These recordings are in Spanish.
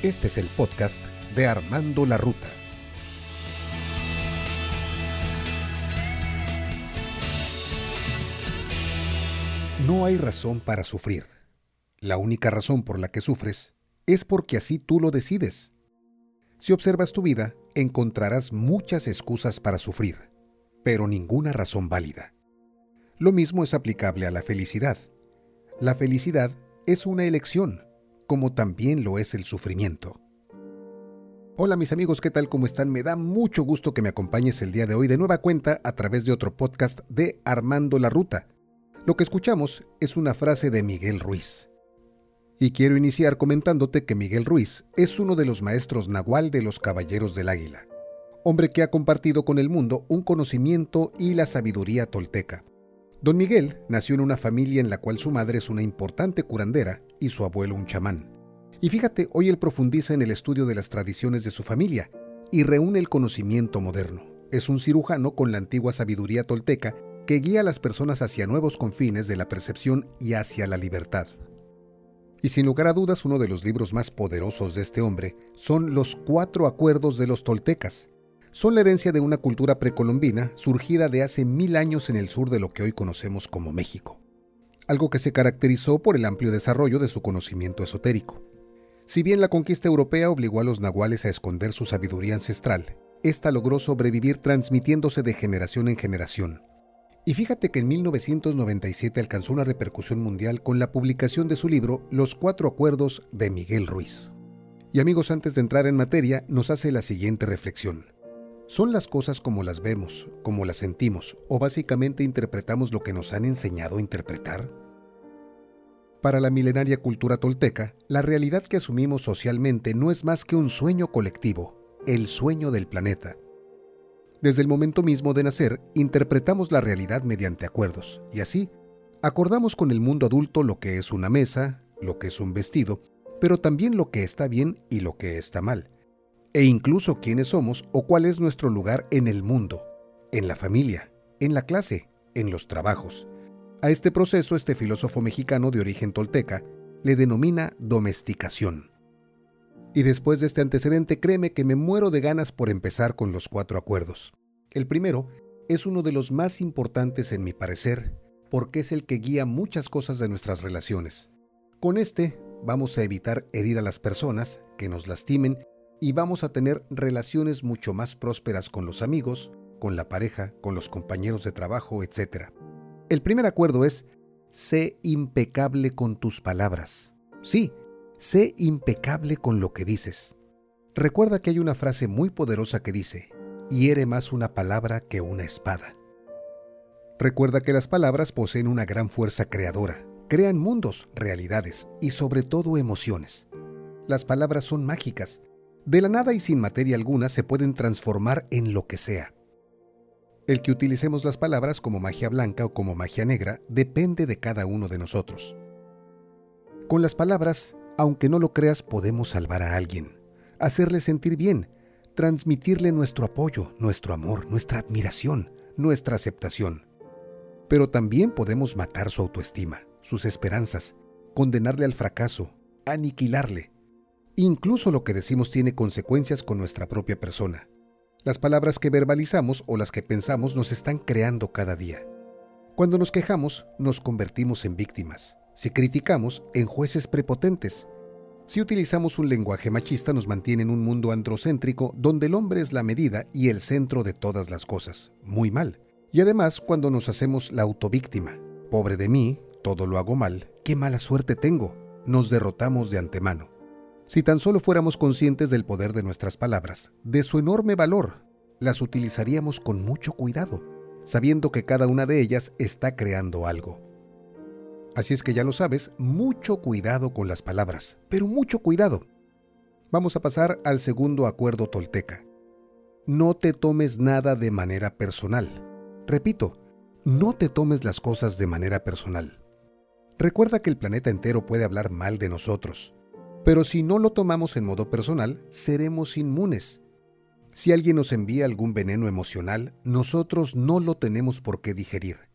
Este es el podcast de Armando la Ruta. No hay razón para sufrir. La única razón por la que sufres es porque así tú lo decides. Si observas tu vida, encontrarás muchas excusas para sufrir, pero ninguna razón válida. Lo mismo es aplicable a la felicidad. La felicidad es una elección, como también lo es el sufrimiento. Hola mis amigos, ¿qué tal? ¿Cómo están? Me da mucho gusto que me acompañes el día de hoy de nueva cuenta a través de otro podcast de Armando la Ruta. Lo que escuchamos es una frase de Miguel Ruiz. Y quiero iniciar comentándote que Miguel Ruiz es uno de los maestros nahual de los Caballeros del Águila, hombre que ha compartido con el mundo un conocimiento y la sabiduría tolteca. Don Miguel nació en una familia en la cual su madre es una importante curandera y su abuelo un chamán. Y fíjate, hoy él profundiza en el estudio de las tradiciones de su familia y reúne el conocimiento moderno. Es un cirujano con la antigua sabiduría tolteca que guía a las personas hacia nuevos confines de la percepción y hacia la libertad. Y sin lugar a dudas, uno de los libros más poderosos de este hombre son Los Cuatro Acuerdos de los Toltecas. Son la herencia de una cultura precolombina surgida de hace mil años en el sur de lo que hoy conocemos como México, algo que se caracterizó por el amplio desarrollo de su conocimiento esotérico. Si bien la conquista europea obligó a los nahuales a esconder su sabiduría ancestral, esta logró sobrevivir transmitiéndose de generación en generación, y fíjate que en 1997 alcanzó una repercusión mundial con la publicación de su libro Los Cuatro Acuerdos de Miguel Ruiz. Y amigos, antes de entrar en materia, nos hace la siguiente reflexión. ¿Son las cosas como las vemos, como las sentimos, o básicamente interpretamos lo que nos han enseñado a interpretar? Para la milenaria cultura tolteca, la realidad que asumimos socialmente no es más que un sueño colectivo, el sueño del planeta, desde el momento mismo de nacer, interpretamos la realidad mediante acuerdos, y así, acordamos con el mundo adulto lo que es una mesa, lo que es un vestido, pero también lo que está bien y lo que está mal, e incluso quiénes somos o cuál es nuestro lugar en el mundo, en la familia, en la clase, en los trabajos. A este proceso este filósofo mexicano de origen tolteca le denomina domesticación. Y después de este antecedente, créeme que me muero de ganas por empezar con los cuatro acuerdos. El primero es uno de los más importantes en mi parecer, porque es el que guía muchas cosas de nuestras relaciones. Con este vamos a evitar herir a las personas, que nos lastimen, y vamos a tener relaciones mucho más prósperas con los amigos, con la pareja, con los compañeros de trabajo, etc. El primer acuerdo es, sé impecable con tus palabras. Sí, Sé impecable con lo que dices. Recuerda que hay una frase muy poderosa que dice, hiere más una palabra que una espada. Recuerda que las palabras poseen una gran fuerza creadora, crean mundos, realidades y sobre todo emociones. Las palabras son mágicas. De la nada y sin materia alguna se pueden transformar en lo que sea. El que utilicemos las palabras como magia blanca o como magia negra depende de cada uno de nosotros. Con las palabras aunque no lo creas, podemos salvar a alguien, hacerle sentir bien, transmitirle nuestro apoyo, nuestro amor, nuestra admiración, nuestra aceptación. Pero también podemos matar su autoestima, sus esperanzas, condenarle al fracaso, aniquilarle. Incluso lo que decimos tiene consecuencias con nuestra propia persona. Las palabras que verbalizamos o las que pensamos nos están creando cada día. Cuando nos quejamos, nos convertimos en víctimas. Si criticamos, en jueces prepotentes. Si utilizamos un lenguaje machista, nos mantiene en un mundo androcéntrico donde el hombre es la medida y el centro de todas las cosas. Muy mal. Y además, cuando nos hacemos la autovíctima. Pobre de mí, todo lo hago mal, qué mala suerte tengo. Nos derrotamos de antemano. Si tan solo fuéramos conscientes del poder de nuestras palabras, de su enorme valor, las utilizaríamos con mucho cuidado, sabiendo que cada una de ellas está creando algo. Así es que ya lo sabes, mucho cuidado con las palabras, pero mucho cuidado. Vamos a pasar al segundo acuerdo tolteca. No te tomes nada de manera personal. Repito, no te tomes las cosas de manera personal. Recuerda que el planeta entero puede hablar mal de nosotros, pero si no lo tomamos en modo personal, seremos inmunes. Si alguien nos envía algún veneno emocional, nosotros no lo tenemos por qué digerir.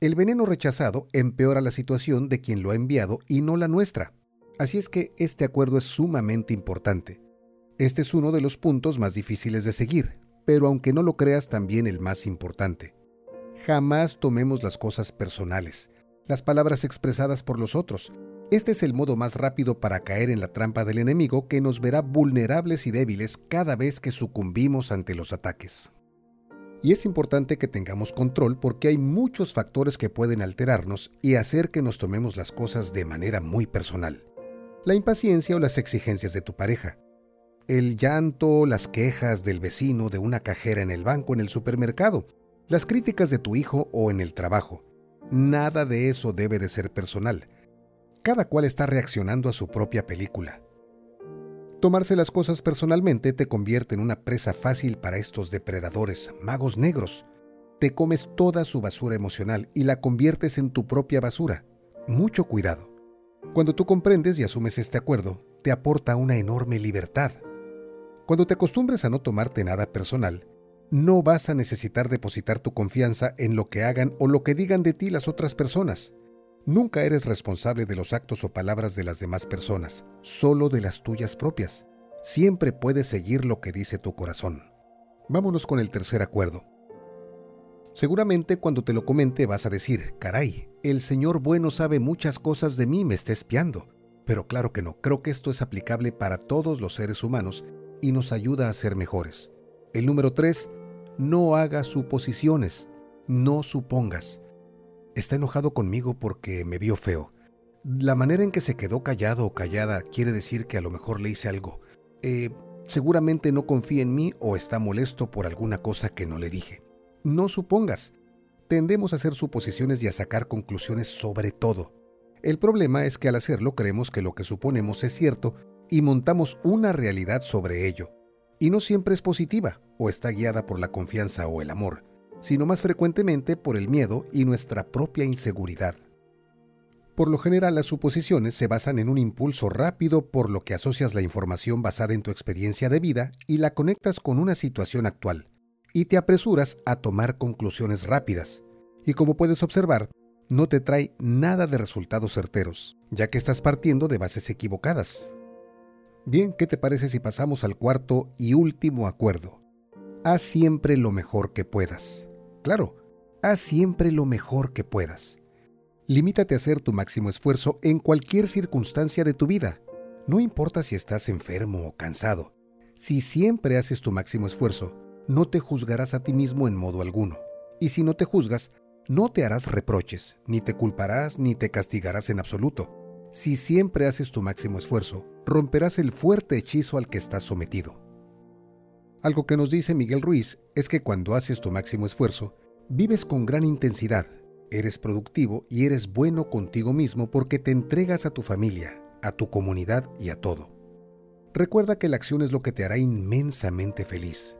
El veneno rechazado empeora la situación de quien lo ha enviado y no la nuestra. Así es que este acuerdo es sumamente importante. Este es uno de los puntos más difíciles de seguir, pero aunque no lo creas también el más importante. Jamás tomemos las cosas personales, las palabras expresadas por los otros. Este es el modo más rápido para caer en la trampa del enemigo que nos verá vulnerables y débiles cada vez que sucumbimos ante los ataques. Y es importante que tengamos control porque hay muchos factores que pueden alterarnos y hacer que nos tomemos las cosas de manera muy personal. La impaciencia o las exigencias de tu pareja, el llanto, las quejas del vecino, de una cajera en el banco, en el supermercado, las críticas de tu hijo o en el trabajo. Nada de eso debe de ser personal. Cada cual está reaccionando a su propia película. Tomarse las cosas personalmente te convierte en una presa fácil para estos depredadores, magos negros. Te comes toda su basura emocional y la conviertes en tu propia basura. Mucho cuidado. Cuando tú comprendes y asumes este acuerdo, te aporta una enorme libertad. Cuando te acostumbres a no tomarte nada personal, no vas a necesitar depositar tu confianza en lo que hagan o lo que digan de ti las otras personas. Nunca eres responsable de los actos o palabras de las demás personas, solo de las tuyas propias. Siempre puedes seguir lo que dice tu corazón. Vámonos con el tercer acuerdo. Seguramente cuando te lo comente vas a decir, caray, el Señor bueno sabe muchas cosas de mí, me está espiando. Pero claro que no, creo que esto es aplicable para todos los seres humanos y nos ayuda a ser mejores. El número 3, no hagas suposiciones, no supongas. Está enojado conmigo porque me vio feo. La manera en que se quedó callado o callada quiere decir que a lo mejor le hice algo. Eh, seguramente no confía en mí o está molesto por alguna cosa que no le dije. No supongas. Tendemos a hacer suposiciones y a sacar conclusiones sobre todo. El problema es que al hacerlo creemos que lo que suponemos es cierto y montamos una realidad sobre ello. Y no siempre es positiva o está guiada por la confianza o el amor, sino más frecuentemente por el miedo y nuestra propia inseguridad. Por lo general las suposiciones se basan en un impulso rápido por lo que asocias la información basada en tu experiencia de vida y la conectas con una situación actual, y te apresuras a tomar conclusiones rápidas. Y como puedes observar, no te trae nada de resultados certeros, ya que estás partiendo de bases equivocadas. Bien, ¿qué te parece si pasamos al cuarto y último acuerdo? Haz siempre lo mejor que puedas. Claro, haz siempre lo mejor que puedas. Limítate a hacer tu máximo esfuerzo en cualquier circunstancia de tu vida. No importa si estás enfermo o cansado. Si siempre haces tu máximo esfuerzo, no te juzgarás a ti mismo en modo alguno. Y si no te juzgas, no te harás reproches, ni te culparás, ni te castigarás en absoluto. Si siempre haces tu máximo esfuerzo, romperás el fuerte hechizo al que estás sometido. Algo que nos dice Miguel Ruiz es que cuando haces tu máximo esfuerzo, vives con gran intensidad, eres productivo y eres bueno contigo mismo porque te entregas a tu familia, a tu comunidad y a todo. Recuerda que la acción es lo que te hará inmensamente feliz.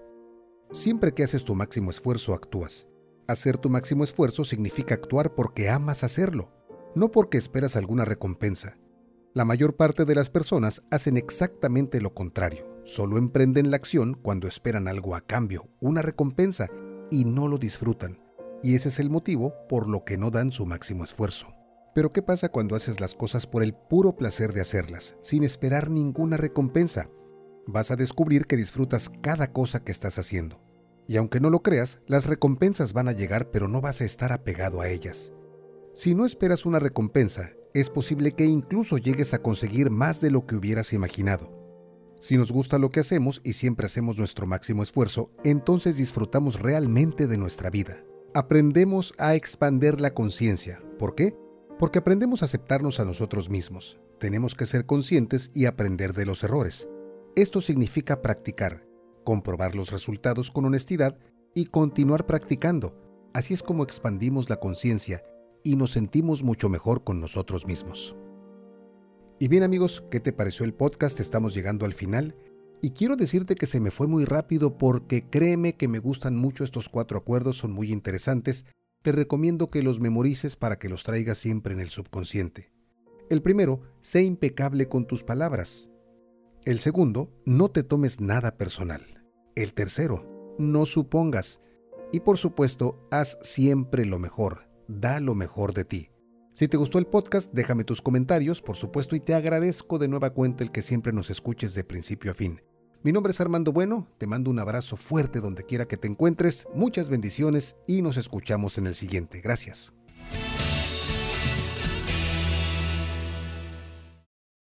Siempre que haces tu máximo esfuerzo, actúas. Hacer tu máximo esfuerzo significa actuar porque amas hacerlo, no porque esperas alguna recompensa. La mayor parte de las personas hacen exactamente lo contrario, solo emprenden la acción cuando esperan algo a cambio, una recompensa, y no lo disfrutan. Y ese es el motivo por lo que no dan su máximo esfuerzo. Pero ¿qué pasa cuando haces las cosas por el puro placer de hacerlas, sin esperar ninguna recompensa? Vas a descubrir que disfrutas cada cosa que estás haciendo. Y aunque no lo creas, las recompensas van a llegar pero no vas a estar apegado a ellas. Si no esperas una recompensa, es posible que incluso llegues a conseguir más de lo que hubieras imaginado. Si nos gusta lo que hacemos y siempre hacemos nuestro máximo esfuerzo, entonces disfrutamos realmente de nuestra vida. Aprendemos a expander la conciencia. ¿Por qué? Porque aprendemos a aceptarnos a nosotros mismos. Tenemos que ser conscientes y aprender de los errores. Esto significa practicar, comprobar los resultados con honestidad y continuar practicando. Así es como expandimos la conciencia y nos sentimos mucho mejor con nosotros mismos. Y bien amigos, ¿qué te pareció el podcast? Estamos llegando al final y quiero decirte que se me fue muy rápido porque créeme que me gustan mucho estos cuatro acuerdos, son muy interesantes. Te recomiendo que los memorices para que los traigas siempre en el subconsciente. El primero, sé impecable con tus palabras. El segundo, no te tomes nada personal. El tercero, no supongas. Y por supuesto, haz siempre lo mejor da lo mejor de ti. Si te gustó el podcast, déjame tus comentarios, por supuesto, y te agradezco de nueva cuenta el que siempre nos escuches de principio a fin. Mi nombre es Armando Bueno, te mando un abrazo fuerte donde quiera que te encuentres, muchas bendiciones y nos escuchamos en el siguiente. Gracias.